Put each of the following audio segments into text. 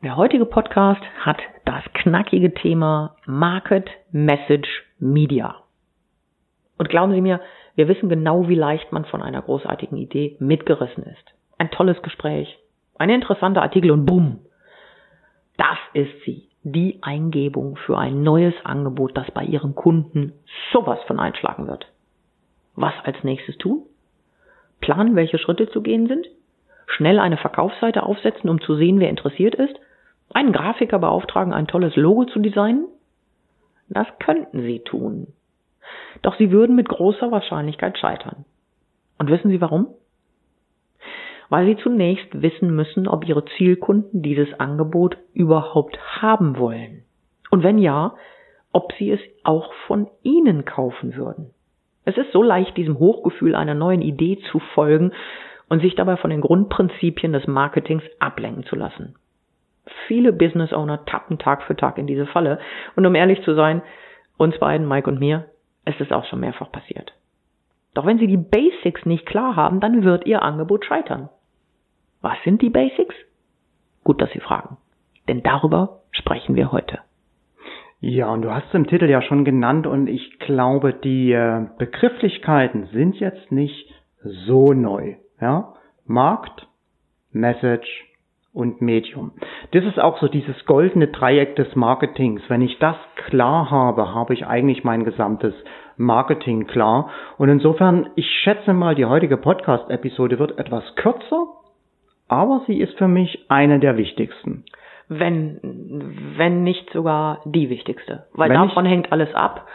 Der heutige Podcast hat das knackige Thema Market Message Media. Und glauben Sie mir, wir wissen genau, wie leicht man von einer großartigen Idee mitgerissen ist. Ein tolles Gespräch, ein interessanter Artikel und bumm. Das ist sie, die Eingebung für ein neues Angebot, das bei Ihrem Kunden sowas von einschlagen wird. Was als nächstes tun? Planen, welche Schritte zu gehen sind? Schnell eine Verkaufsseite aufsetzen, um zu sehen, wer interessiert ist? Einen Grafiker beauftragen, ein tolles Logo zu designen? Das könnten Sie tun. Doch Sie würden mit großer Wahrscheinlichkeit scheitern. Und wissen Sie warum? Weil Sie zunächst wissen müssen, ob Ihre Zielkunden dieses Angebot überhaupt haben wollen. Und wenn ja, ob sie es auch von Ihnen kaufen würden. Es ist so leicht, diesem Hochgefühl einer neuen Idee zu folgen und sich dabei von den Grundprinzipien des Marketings ablenken zu lassen. Viele Business Owner tappen Tag für Tag in diese Falle. Und um ehrlich zu sein, uns beiden, Mike und mir, ist es auch schon mehrfach passiert. Doch wenn Sie die Basics nicht klar haben, dann wird Ihr Angebot scheitern. Was sind die Basics? Gut, dass Sie fragen. Denn darüber sprechen wir heute. Ja, und du hast es im Titel ja schon genannt und ich glaube, die äh, Begrifflichkeiten sind jetzt nicht so neu. Ja? Markt, Message, und Medium. Das ist auch so dieses goldene Dreieck des Marketings. Wenn ich das klar habe, habe ich eigentlich mein gesamtes Marketing klar. Und insofern, ich schätze mal, die heutige Podcast-Episode wird etwas kürzer, aber sie ist für mich eine der wichtigsten. Wenn, wenn nicht sogar die wichtigste. Weil wenn davon ich, hängt alles ab.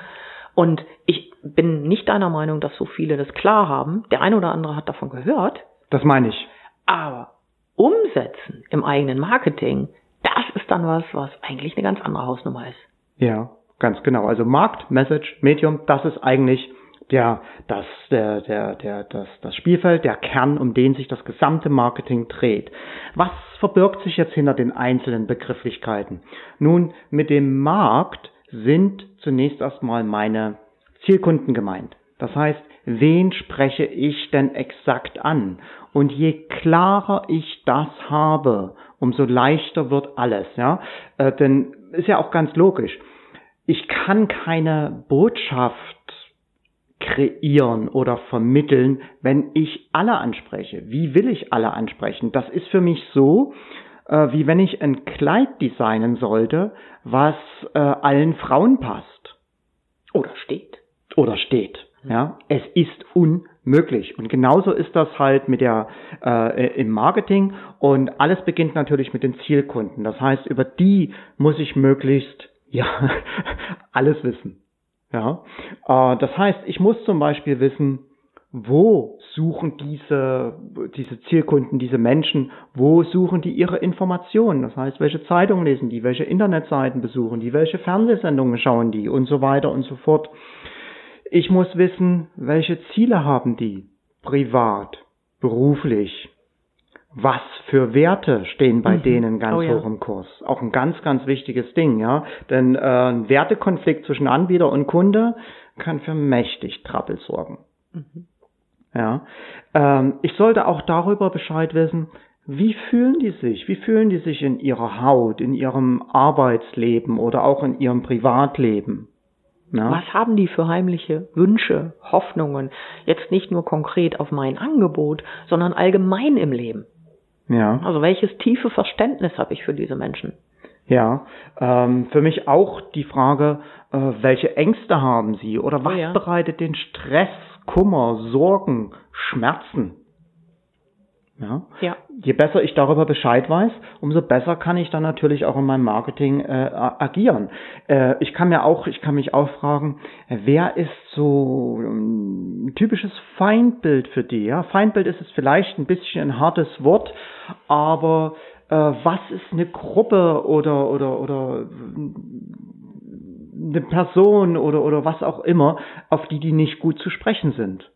Und ich bin nicht deiner Meinung, dass so viele das klar haben. Der eine oder andere hat davon gehört. Das meine ich. Aber umsetzen im eigenen Marketing, das ist dann was, was eigentlich eine ganz andere Hausnummer ist. Ja, ganz genau. Also Markt, Message, Medium, das ist eigentlich der, das, der, der, der, das, das Spielfeld, der Kern, um den sich das gesamte Marketing dreht. Was verbirgt sich jetzt hinter den einzelnen Begrifflichkeiten? Nun, mit dem Markt sind zunächst erstmal meine Zielkunden gemeint. Das heißt, wen spreche ich denn exakt an? Und je klarer ich das habe, umso leichter wird alles, ja. Äh, denn ist ja auch ganz logisch. Ich kann keine Botschaft kreieren oder vermitteln, wenn ich alle anspreche. Wie will ich alle ansprechen? Das ist für mich so, äh, wie wenn ich ein Kleid designen sollte, was äh, allen Frauen passt. Oder steht. Oder steht. Ja, es ist unmöglich. Und genauso ist das halt mit der äh, im Marketing und alles beginnt natürlich mit den Zielkunden. Das heißt, über die muss ich möglichst ja alles wissen. Ja, äh, das heißt, ich muss zum Beispiel wissen, wo suchen diese, diese Zielkunden, diese Menschen, wo suchen die ihre Informationen? Das heißt, welche Zeitungen lesen die, welche Internetseiten besuchen die, welche Fernsehsendungen schauen die und so weiter und so fort. Ich muss wissen, welche Ziele haben die privat, beruflich. Was für Werte stehen bei mhm. denen ganz oh, ja. hoch im Kurs? Auch ein ganz, ganz wichtiges Ding, ja. Denn äh, ein Wertekonflikt zwischen Anbieter und Kunde kann für mächtig Trappel sorgen. Mhm. Ja. Ähm, ich sollte auch darüber Bescheid wissen, wie fühlen die sich? Wie fühlen die sich in ihrer Haut, in ihrem Arbeitsleben oder auch in ihrem Privatleben? Ja. Was haben die für heimliche Wünsche, Hoffnungen? Jetzt nicht nur konkret auf mein Angebot, sondern allgemein im Leben. Ja. Also welches tiefe Verständnis habe ich für diese Menschen? Ja, ähm, für mich auch die Frage, äh, welche Ängste haben sie oder was oh ja. bereitet den Stress, Kummer, Sorgen, Schmerzen? Ja? ja. Je besser ich darüber Bescheid weiß, umso besser kann ich dann natürlich auch in meinem Marketing äh, agieren. Äh, ich kann mir auch, ich kann mich auch fragen, wer ist so ein typisches Feindbild für die? Ja, Feindbild ist es vielleicht ein bisschen ein hartes Wort, aber äh, was ist eine Gruppe oder oder oder eine Person oder, oder was auch immer, auf die die nicht gut zu sprechen sind.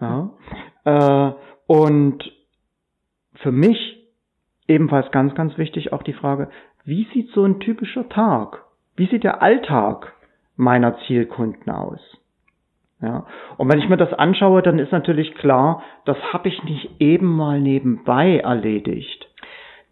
Ja? Äh, und für mich ebenfalls ganz, ganz wichtig auch die Frage, wie sieht so ein typischer Tag, wie sieht der Alltag meiner Zielkunden aus? Ja. Und wenn ich mir das anschaue, dann ist natürlich klar, das habe ich nicht eben mal nebenbei erledigt.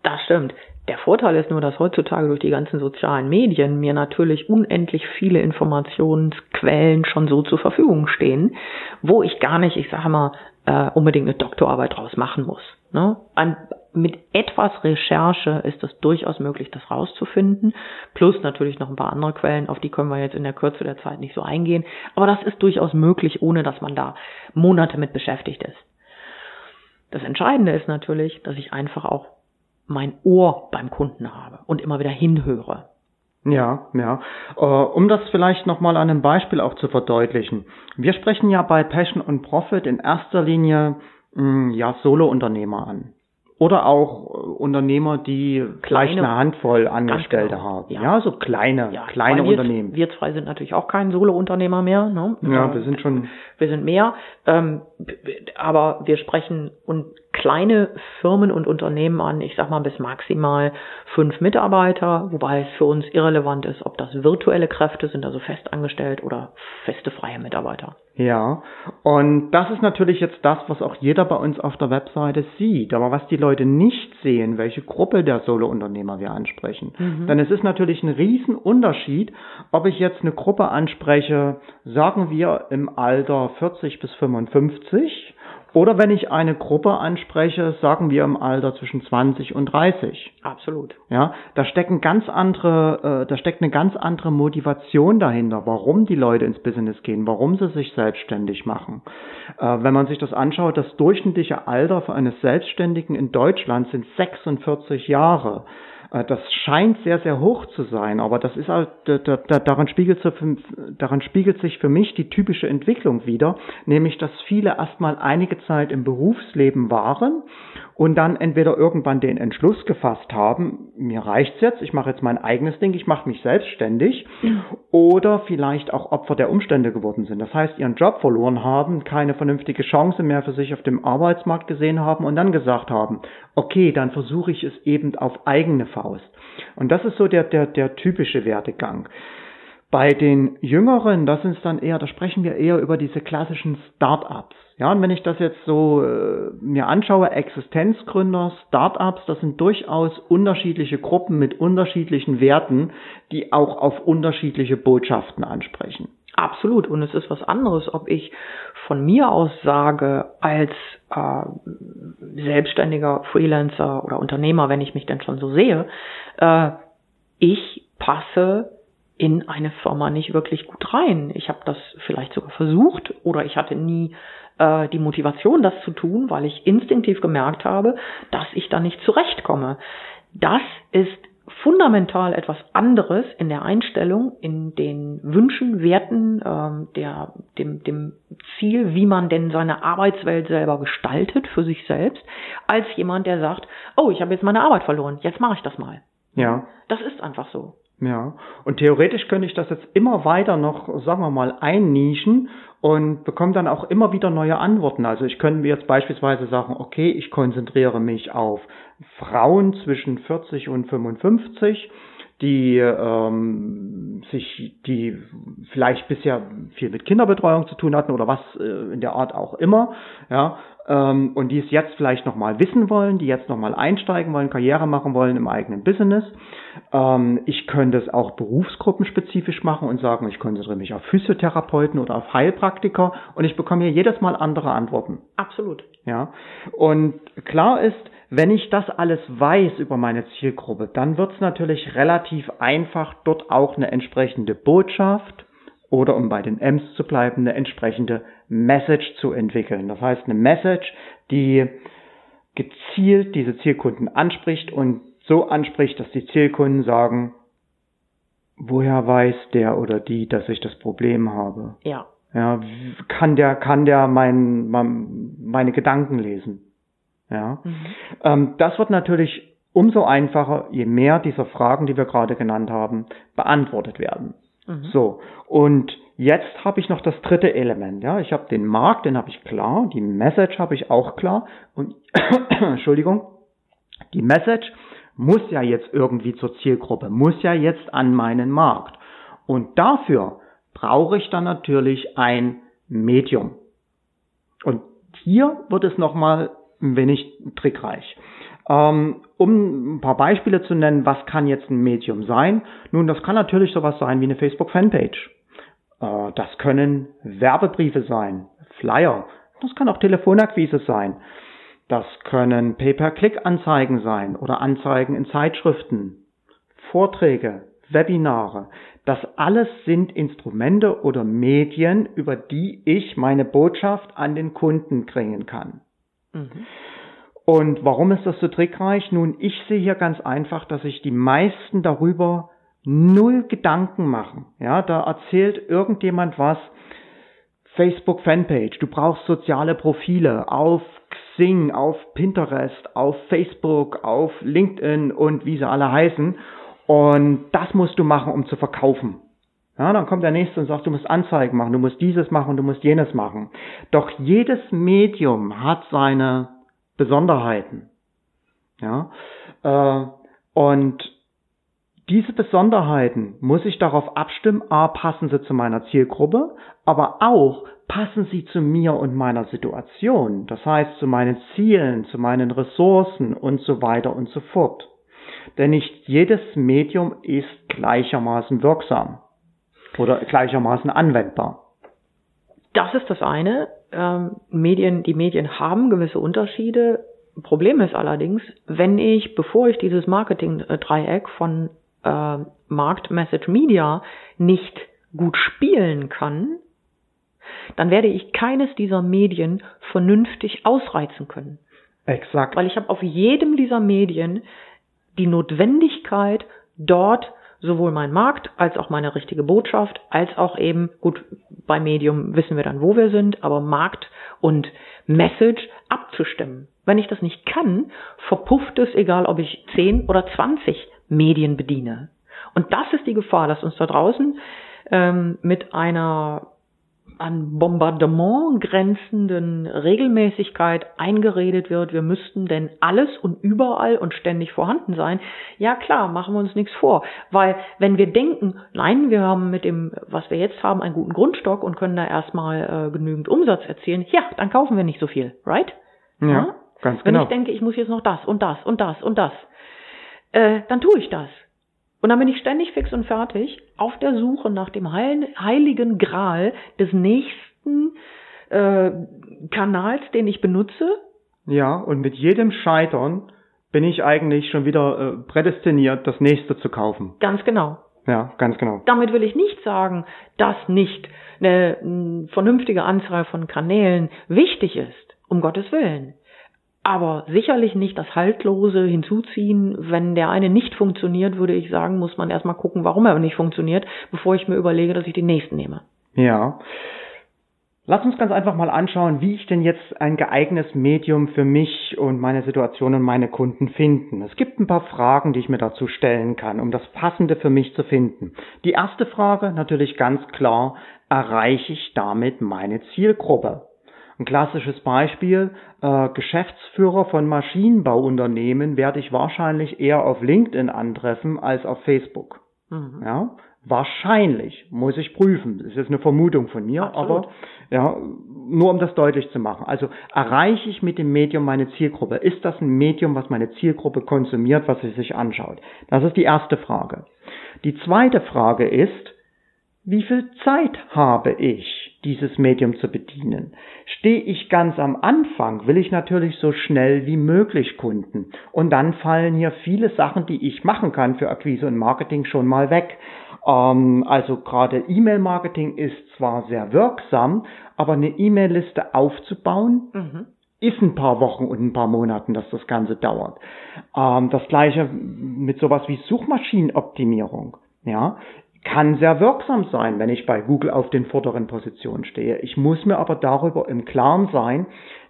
Das stimmt. Der Vorteil ist nur, dass heutzutage durch die ganzen sozialen Medien mir natürlich unendlich viele Informationsquellen schon so zur Verfügung stehen, wo ich gar nicht, ich sage mal, äh, unbedingt eine Doktorarbeit draus machen muss. Ne? Ein, mit etwas Recherche ist es durchaus möglich, das rauszufinden. Plus natürlich noch ein paar andere Quellen, auf die können wir jetzt in der Kürze der Zeit nicht so eingehen. Aber das ist durchaus möglich, ohne dass man da Monate mit beschäftigt ist. Das Entscheidende ist natürlich, dass ich einfach auch mein Ohr beim Kunden habe und immer wieder hinhöre. Ja, ja. Äh, um das vielleicht nochmal an einem Beispiel auch zu verdeutlichen. Wir sprechen ja bei Passion und Profit in erster Linie mm, ja Solo-Unternehmer an oder auch äh, Unternehmer, die kleine, vielleicht eine Handvoll Angestellte genau. haben. Ja. ja. so kleine, ja, kleine wir, Unternehmen. Wir zwei sind natürlich auch kein Solo-Unternehmer mehr. Ne? Ja, wir sind schon. Wir sind mehr, ähm, aber wir sprechen und kleine Firmen und Unternehmen an, ich sag mal bis maximal fünf Mitarbeiter, wobei es für uns irrelevant ist, ob das virtuelle Kräfte sind, also festangestellt oder feste freie Mitarbeiter. Ja, und das ist natürlich jetzt das, was auch jeder bei uns auf der Webseite sieht. Aber was die Leute nicht sehen, welche Gruppe der Solo-Unternehmer wir ansprechen. Mhm. Denn es ist natürlich ein Riesenunterschied, ob ich jetzt eine Gruppe anspreche, sagen wir im Alter 40 bis 55 oder wenn ich eine Gruppe anspreche, sagen wir im Alter zwischen 20 und 30. Absolut. Ja, da stecken ganz andere, äh, da steckt eine ganz andere Motivation dahinter, warum die Leute ins Business gehen, warum sie sich selbstständig machen. Äh, wenn man sich das anschaut, das durchschnittliche Alter für eines Selbstständigen in Deutschland sind 46 Jahre. Äh, das scheint sehr, sehr hoch zu sein, aber das ist halt, daran spiegelt, daran spiegelt sich für mich die typische Entwicklung wieder, nämlich dass viele erstmal einige Zeit im Berufsleben waren und dann entweder irgendwann den Entschluss gefasst haben, mir reicht's jetzt, ich mache jetzt mein eigenes Ding, ich mache mich selbstständig oder vielleicht auch Opfer der Umstände geworden sind. Das heißt, ihren Job verloren haben, keine vernünftige Chance mehr für sich auf dem Arbeitsmarkt gesehen haben und dann gesagt haben, okay, dann versuche ich es eben auf eigene Faust. Und das ist so der, der, der typische Werdegang. Bei den Jüngeren, das sind dann eher, da sprechen wir eher über diese klassischen Start-ups. Ja, und wenn ich das jetzt so äh, mir anschaue, Existenzgründer, Startups, das sind durchaus unterschiedliche Gruppen mit unterschiedlichen Werten, die auch auf unterschiedliche Botschaften ansprechen. Absolut. Und es ist was anderes, ob ich von mir aus sage, als äh, selbstständiger Freelancer oder Unternehmer, wenn ich mich denn schon so sehe, äh, ich passe in eine Firma nicht wirklich gut rein. Ich habe das vielleicht sogar versucht oder ich hatte nie äh, die Motivation, das zu tun, weil ich instinktiv gemerkt habe, dass ich da nicht zurechtkomme. Das ist fundamental etwas anderes in der Einstellung, in den Wünschen, Werten, ähm, der, dem, dem Ziel, wie man denn seine Arbeitswelt selber gestaltet für sich selbst, als jemand, der sagt, oh, ich habe jetzt meine Arbeit verloren, jetzt mache ich das mal. Ja. Das ist einfach so. Ja, und theoretisch könnte ich das jetzt immer weiter noch, sagen wir mal, einnischen und bekomme dann auch immer wieder neue Antworten. Also ich könnte mir jetzt beispielsweise sagen, okay, ich konzentriere mich auf Frauen zwischen 40 und 55, die ähm, sich, die vielleicht bisher viel mit Kinderbetreuung zu tun hatten oder was äh, in der Art auch immer, ja, ähm, und die es jetzt vielleicht nochmal wissen wollen, die jetzt nochmal einsteigen wollen, Karriere machen wollen im eigenen Business. Ähm, ich könnte es auch berufsgruppenspezifisch machen und sagen, ich konzentriere mich auf Physiotherapeuten oder auf Heilpraktiker und ich bekomme hier jedes Mal andere Antworten. Absolut. Ja. Und klar ist, wenn ich das alles weiß über meine Zielgruppe, dann wird es natürlich relativ einfach, dort auch eine entsprechende Botschaft oder um bei den M's zu bleiben, eine entsprechende Message zu entwickeln. Das heißt, eine Message, die gezielt diese Zielkunden anspricht und so anspricht, dass die Zielkunden sagen, woher weiß der oder die, dass ich das Problem habe? Ja. Ja, kann der, kann der mein, mein meine Gedanken lesen? Ja. Mhm. Ähm, das wird natürlich umso einfacher, je mehr dieser Fragen, die wir gerade genannt haben, beantwortet werden. Mhm. So, und jetzt habe ich noch das dritte Element. Ja, ich habe den Markt, den habe ich klar, die Message habe ich auch klar und Entschuldigung, die Message muss ja jetzt irgendwie zur Zielgruppe, muss ja jetzt an meinen Markt. Und dafür brauche ich dann natürlich ein Medium. Und hier wird es nochmal ein wenig trickreich. Ähm, um ein paar Beispiele zu nennen, was kann jetzt ein Medium sein? Nun, das kann natürlich sowas sein wie eine Facebook-Fanpage. Äh, das können Werbebriefe sein, Flyer. Das kann auch Telefonakquise sein. Das können Pay-per-Click-Anzeigen sein oder Anzeigen in Zeitschriften, Vorträge, Webinare. Das alles sind Instrumente oder Medien, über die ich meine Botschaft an den Kunden bringen kann. Mhm. Und warum ist das so trickreich? Nun, ich sehe hier ganz einfach, dass sich die meisten darüber null Gedanken machen. Ja, da erzählt irgendjemand was. Facebook Fanpage. Du brauchst soziale Profile auf Xing, auf Pinterest, auf Facebook, auf LinkedIn und wie sie alle heißen. Und das musst du machen, um zu verkaufen. Ja, dann kommt der nächste und sagt, du musst Anzeigen machen, du musst dieses machen, du musst jenes machen. Doch jedes Medium hat seine Besonderheiten. Ja, äh, und diese Besonderheiten muss ich darauf abstimmen, a, passen sie zu meiner Zielgruppe, aber auch passen sie zu mir und meiner Situation, das heißt zu meinen Zielen, zu meinen Ressourcen und so weiter und so fort. Denn nicht jedes Medium ist gleichermaßen wirksam oder gleichermaßen anwendbar. Das ist das eine. Ähm, Medien, die Medien haben gewisse Unterschiede. Problem ist allerdings, wenn ich, bevor ich dieses Marketing-Dreieck von äh, Markt Message Media nicht gut spielen kann, dann werde ich keines dieser Medien vernünftig ausreizen können. Exakt. Weil ich habe auf jedem dieser Medien die Notwendigkeit, dort sowohl mein Markt als auch meine richtige Botschaft, als auch eben, gut, bei Medium wissen wir dann, wo wir sind, aber Markt und Message abzustimmen. Wenn ich das nicht kann, verpufft es, egal ob ich 10 oder 20 Medien bediene. Und das ist die Gefahr, dass uns da draußen ähm, mit einer an Bombardement grenzenden Regelmäßigkeit eingeredet wird, wir müssten denn alles und überall und ständig vorhanden sein. Ja klar, machen wir uns nichts vor. Weil wenn wir denken, nein, wir haben mit dem, was wir jetzt haben, einen guten Grundstock und können da erstmal äh, genügend Umsatz erzielen, ja, dann kaufen wir nicht so viel, right? Ja, ja? ganz wenn genau. Wenn ich denke, ich muss jetzt noch das und das und das und das, äh, dann tue ich das. Und dann bin ich ständig fix und fertig auf der Suche nach dem heiligen Gral des nächsten äh, Kanals, den ich benutze. Ja, und mit jedem Scheitern bin ich eigentlich schon wieder äh, prädestiniert, das nächste zu kaufen. Ganz genau. Ja, ganz genau. Damit will ich nicht sagen, dass nicht eine, eine vernünftige Anzahl von Kanälen wichtig ist. Um Gottes Willen aber sicherlich nicht das Haltlose hinzuziehen. Wenn der eine nicht funktioniert, würde ich sagen, muss man erstmal gucken, warum er nicht funktioniert, bevor ich mir überlege, dass ich den nächsten nehme. Ja. Lass uns ganz einfach mal anschauen, wie ich denn jetzt ein geeignetes Medium für mich und meine Situation und meine Kunden finden. Es gibt ein paar Fragen, die ich mir dazu stellen kann, um das Passende für mich zu finden. Die erste Frage natürlich ganz klar, erreiche ich damit meine Zielgruppe? Ein klassisches Beispiel, äh, Geschäftsführer von Maschinenbauunternehmen werde ich wahrscheinlich eher auf LinkedIn antreffen als auf Facebook. Mhm. Ja, wahrscheinlich, muss ich prüfen. Das ist jetzt eine Vermutung von mir, Absolut. aber ja, nur um das deutlich zu machen. Also erreiche ich mit dem Medium meine Zielgruppe? Ist das ein Medium, was meine Zielgruppe konsumiert, was sie sich anschaut? Das ist die erste Frage. Die zweite Frage ist, wie viel Zeit habe ich, dieses Medium zu bedienen? Stehe ich ganz am Anfang, will ich natürlich so schnell wie möglich Kunden. Und dann fallen hier viele Sachen, die ich machen kann für Akquise und Marketing schon mal weg. Ähm, also gerade E-Mail-Marketing ist zwar sehr wirksam, aber eine E-Mail-Liste aufzubauen, mhm ist ein paar Wochen und ein paar Monaten, dass das Ganze dauert. Ähm, das gleiche mit sowas wie Suchmaschinenoptimierung. Ja, kann sehr wirksam sein, wenn ich bei Google auf den vorderen Positionen stehe. Ich muss mir aber darüber im Klaren sein,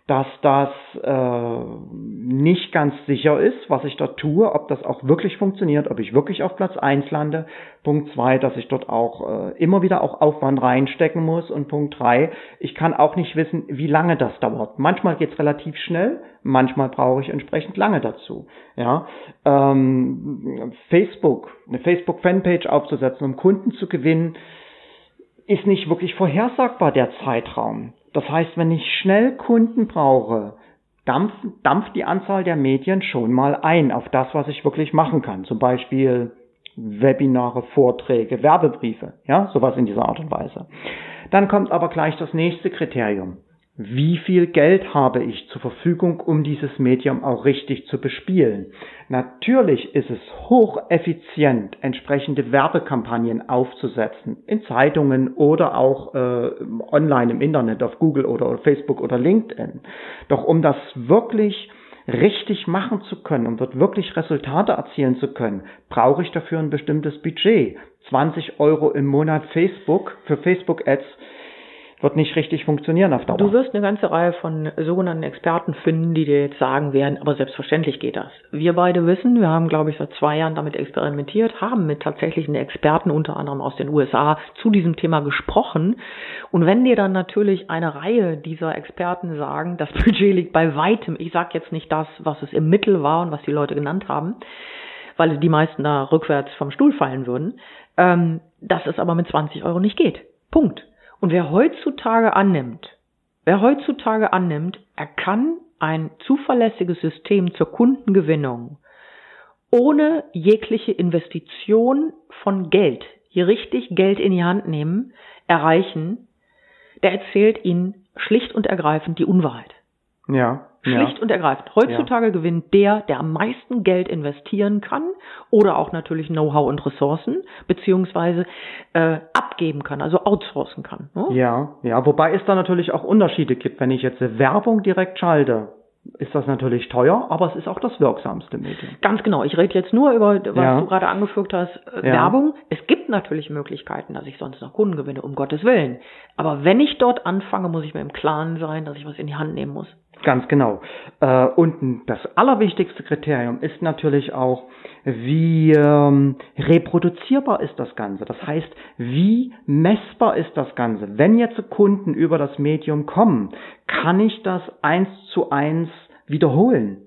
dass das äh, nicht ganz sicher ist, was ich da tue, ob das auch wirklich funktioniert, ob ich wirklich auf Platz eins lande. Punkt zwei, dass ich dort auch äh, immer wieder auch Aufwand reinstecken muss. Und Punkt drei, ich kann auch nicht wissen, wie lange das dauert. Manchmal geht's relativ schnell, manchmal brauche ich entsprechend lange dazu. Ja, ähm, Facebook, eine Facebook-Fanpage aufzusetzen, um Kunden zu gewinnen, ist nicht wirklich vorhersagbar der Zeitraum. Das heißt, wenn ich schnell Kunden brauche, dampft, dampft die Anzahl der Medien schon mal ein auf das, was ich wirklich machen kann. Zum Beispiel Webinare, Vorträge, Werbebriefe, ja, sowas in dieser Art und Weise. Dann kommt aber gleich das nächste Kriterium wie viel Geld habe ich zur Verfügung, um dieses Medium auch richtig zu bespielen. Natürlich ist es hocheffizient, entsprechende Werbekampagnen aufzusetzen, in Zeitungen oder auch äh, online im Internet, auf Google oder Facebook oder LinkedIn. Doch um das wirklich richtig machen zu können, um dort wirklich Resultate erzielen zu können, brauche ich dafür ein bestimmtes Budget. 20 Euro im Monat Facebook für Facebook Ads wird nicht richtig funktionieren auf Dauer. Du wirst eine ganze Reihe von sogenannten Experten finden, die dir jetzt sagen werden, aber selbstverständlich geht das. Wir beide wissen, wir haben, glaube ich, seit zwei Jahren damit experimentiert, haben mit tatsächlichen Experten, unter anderem aus den USA, zu diesem Thema gesprochen. Und wenn dir dann natürlich eine Reihe dieser Experten sagen, das Budget liegt bei weitem, ich sage jetzt nicht das, was es im Mittel war und was die Leute genannt haben, weil die meisten da rückwärts vom Stuhl fallen würden, ähm, dass es aber mit 20 Euro nicht geht. Punkt. Und wer heutzutage annimmt, wer heutzutage annimmt, er kann ein zuverlässiges System zur Kundengewinnung ohne jegliche Investition von Geld, hier richtig Geld in die Hand nehmen, erreichen, der erzählt ihnen schlicht und ergreifend die Unwahrheit. Ja. Schlicht ja. und ergreifend. Heutzutage ja. gewinnt der, der am meisten Geld investieren kann oder auch natürlich Know-how und Ressourcen, beziehungsweise äh, abgeben kann, also outsourcen kann. Ne? Ja, ja, wobei es da natürlich auch Unterschiede gibt. Wenn ich jetzt Werbung direkt schalte, ist das natürlich teuer, aber es ist auch das wirksamste Medium. Ganz genau. Ich rede jetzt nur über, was ja. du gerade angefügt hast, äh, ja. Werbung. Es gibt natürlich Möglichkeiten, dass ich sonst noch Kunden gewinne, um Gottes Willen. Aber wenn ich dort anfange, muss ich mir im Klaren sein, dass ich was in die Hand nehmen muss. Ganz genau. Äh, und das allerwichtigste Kriterium ist natürlich auch, wie ähm, reproduzierbar ist das Ganze. Das heißt, wie messbar ist das Ganze. Wenn jetzt Kunden über das Medium kommen, kann ich das eins zu eins wiederholen.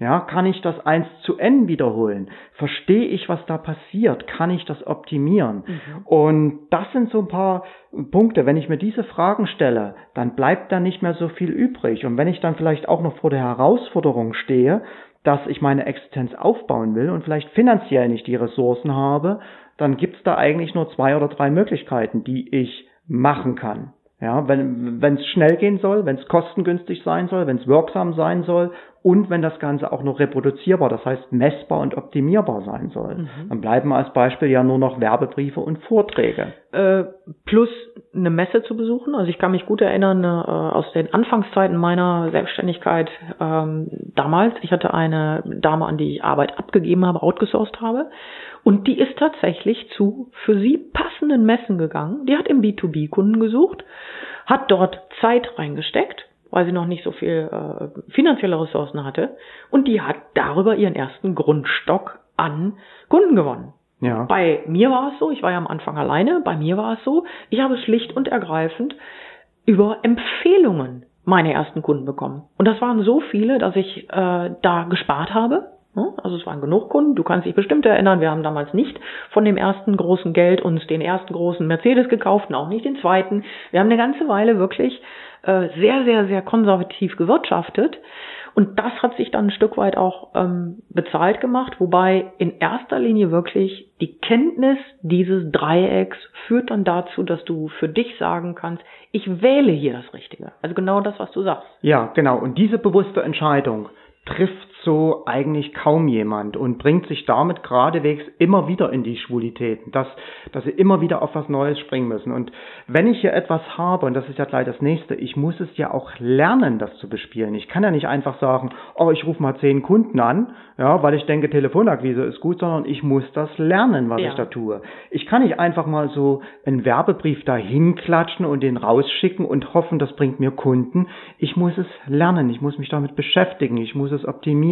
Ja, kann ich das eins zu n wiederholen? Verstehe ich, was da passiert? Kann ich das optimieren? Mhm. Und das sind so ein paar Punkte. Wenn ich mir diese Fragen stelle, dann bleibt da nicht mehr so viel übrig. Und wenn ich dann vielleicht auch noch vor der Herausforderung stehe, dass ich meine Existenz aufbauen will und vielleicht finanziell nicht die Ressourcen habe, dann gibt's da eigentlich nur zwei oder drei Möglichkeiten, die ich machen kann. Ja, wenn es schnell gehen soll, wenn es kostengünstig sein soll, wenn es wirksam sein soll und wenn das Ganze auch noch reproduzierbar, das heißt messbar und optimierbar sein soll. Mhm. Dann bleiben als Beispiel ja nur noch Werbebriefe und Vorträge. Äh, plus eine Messe zu besuchen. Also ich kann mich gut erinnern äh, aus den Anfangszeiten meiner Selbstständigkeit ähm, damals. Ich hatte eine Dame, an die ich Arbeit abgegeben habe, outgesourced habe. Und die ist tatsächlich zu für sie passenden Messen gegangen. Die hat im B2B-Kunden gesucht, hat dort Zeit reingesteckt weil sie noch nicht so viel äh, finanzielle Ressourcen hatte. Und die hat darüber ihren ersten Grundstock an Kunden gewonnen. Ja. Bei mir war es so, ich war ja am Anfang alleine, bei mir war es so, ich habe schlicht und ergreifend über Empfehlungen meine ersten Kunden bekommen. Und das waren so viele, dass ich äh, da gespart habe. Also es waren genug Kunden. Du kannst dich bestimmt erinnern, wir haben damals nicht von dem ersten großen Geld uns den ersten großen Mercedes gekauft und auch nicht den zweiten. Wir haben eine ganze Weile wirklich äh, sehr, sehr, sehr konservativ gewirtschaftet. Und das hat sich dann ein Stück weit auch ähm, bezahlt gemacht, wobei in erster Linie wirklich die Kenntnis dieses Dreiecks führt dann dazu, dass du für dich sagen kannst, ich wähle hier das Richtige. Also genau das, was du sagst. Ja, genau. Und diese bewusste Entscheidung trifft so eigentlich kaum jemand und bringt sich damit geradewegs immer wieder in die Schwulitäten, dass, dass sie immer wieder auf was Neues springen müssen. Und wenn ich hier etwas habe, und das ist ja gleich das nächste, ich muss es ja auch lernen, das zu bespielen. Ich kann ja nicht einfach sagen, oh, ich rufe mal zehn Kunden an, ja, weil ich denke, Telefonakquise ist gut, sondern ich muss das lernen, was ja. ich da tue. Ich kann nicht einfach mal so einen Werbebrief dahin klatschen und den rausschicken und hoffen, das bringt mir Kunden. Ich muss es lernen, ich muss mich damit beschäftigen, ich muss es optimieren.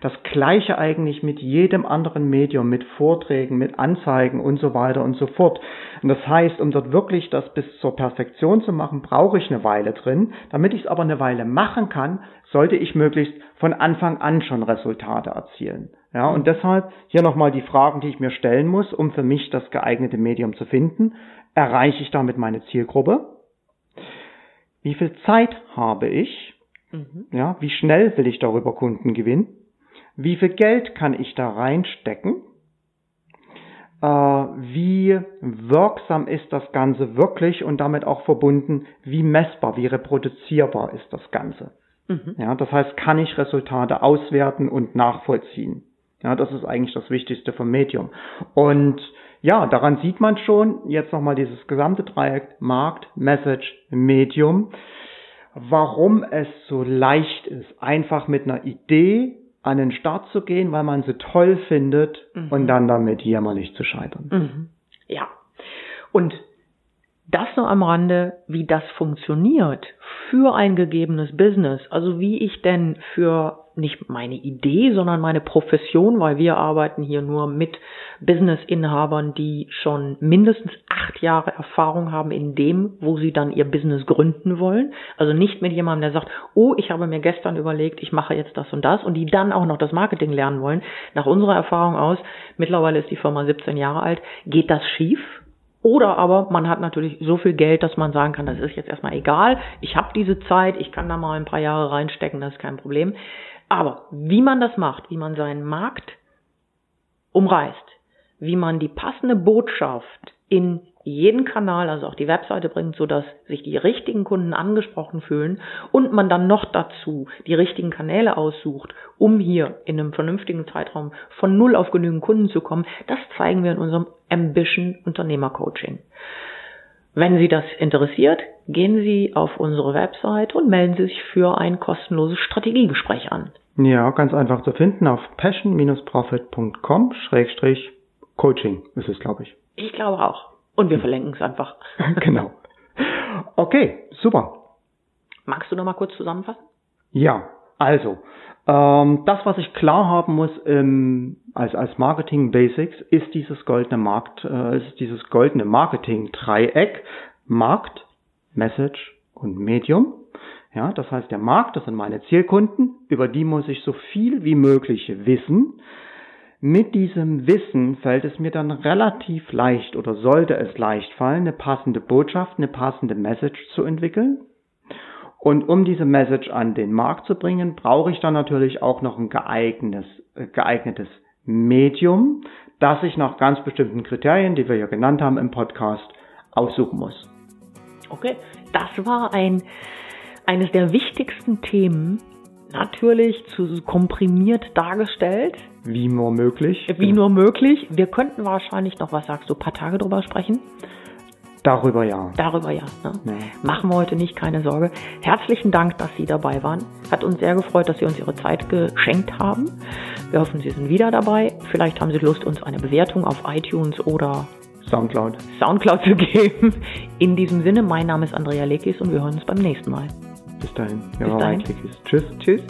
Das gleiche eigentlich mit jedem anderen Medium, mit Vorträgen, mit Anzeigen und so weiter und so fort. Und das heißt, um dort wirklich das bis zur Perfektion zu machen, brauche ich eine Weile drin. Damit ich es aber eine Weile machen kann, sollte ich möglichst von Anfang an schon Resultate erzielen. Ja, und deshalb hier nochmal die Fragen, die ich mir stellen muss, um für mich das geeignete Medium zu finden. Erreiche ich damit meine Zielgruppe? Wie viel Zeit habe ich? Mhm. Ja, wie schnell will ich darüber Kunden gewinnen? Wie viel Geld kann ich da reinstecken? Äh, wie wirksam ist das Ganze wirklich und damit auch verbunden, wie messbar, wie reproduzierbar ist das Ganze? Mhm. Ja, das heißt, kann ich Resultate auswerten und nachvollziehen? Ja, das ist eigentlich das Wichtigste vom Medium. Und ja, daran sieht man schon jetzt nochmal dieses gesamte Dreieck Markt, Message, Medium, warum es so leicht ist, einfach mit einer Idee an den Start zu gehen, weil man sie toll findet mhm. und dann damit jämmerlich zu scheitern. Mhm. Ja. Und das nur am Rande, wie das funktioniert für ein gegebenes Business. Also wie ich denn für nicht meine Idee, sondern meine Profession, weil wir arbeiten hier nur mit Businessinhabern, die schon mindestens acht Jahre Erfahrung haben in dem, wo sie dann ihr Business gründen wollen. Also nicht mit jemandem, der sagt, oh, ich habe mir gestern überlegt, ich mache jetzt das und das und die dann auch noch das Marketing lernen wollen. Nach unserer Erfahrung aus, mittlerweile ist die Firma 17 Jahre alt, geht das schief oder aber man hat natürlich so viel Geld, dass man sagen kann, das ist jetzt erstmal egal, ich habe diese Zeit, ich kann da mal ein paar Jahre reinstecken, das ist kein Problem. Aber wie man das macht, wie man seinen Markt umreißt, wie man die passende Botschaft in jeden Kanal, also auch die Webseite bringt, so dass sich die richtigen Kunden angesprochen fühlen und man dann noch dazu die richtigen Kanäle aussucht, um hier in einem vernünftigen Zeitraum von null auf genügend Kunden zu kommen, das zeigen wir in unserem Ambition Unternehmer Coaching. Wenn Sie das interessiert, gehen Sie auf unsere Website und melden Sie sich für ein kostenloses Strategiegespräch an. Ja, ganz einfach zu finden auf passion-profit.com-coaching ist es, glaube ich. Ich glaube auch. Und wir verlinken es einfach. genau. Okay, super. Magst du noch mal kurz zusammenfassen? Ja, also ähm, das, was ich klar haben muss ähm, als als Marketing Basics, ist dieses goldene Markt, äh, ist dieses goldene Marketing Dreieck Markt, Message und Medium. Ja, das heißt, der Markt, das sind meine Zielkunden, über die muss ich so viel wie möglich wissen. Mit diesem Wissen fällt es mir dann relativ leicht oder sollte es leicht fallen, eine passende Botschaft, eine passende Message zu entwickeln. Und um diese Message an den Markt zu bringen, brauche ich dann natürlich auch noch ein geeignetes, äh, geeignetes Medium, das ich nach ganz bestimmten Kriterien, die wir ja genannt haben im Podcast, aussuchen muss. Okay, das war ein, eines der wichtigsten Themen natürlich zu komprimiert dargestellt. Wie nur möglich. Wie nur möglich. Wir könnten wahrscheinlich noch, was sagst du, ein paar Tage drüber sprechen. Darüber ja. Darüber ja, ne? ja. Machen wir heute nicht, keine Sorge. Herzlichen Dank, dass Sie dabei waren. Hat uns sehr gefreut, dass Sie uns Ihre Zeit geschenkt haben. Wir hoffen, Sie sind wieder dabei. Vielleicht haben Sie Lust, uns eine Bewertung auf iTunes oder Soundcloud. Soundcloud zu geben. In diesem Sinne, mein Name ist Andrea Lekis und wir hören uns beim nächsten Mal. Bis dahin. Ja, Bis dahin. Tschüss. Tschüss.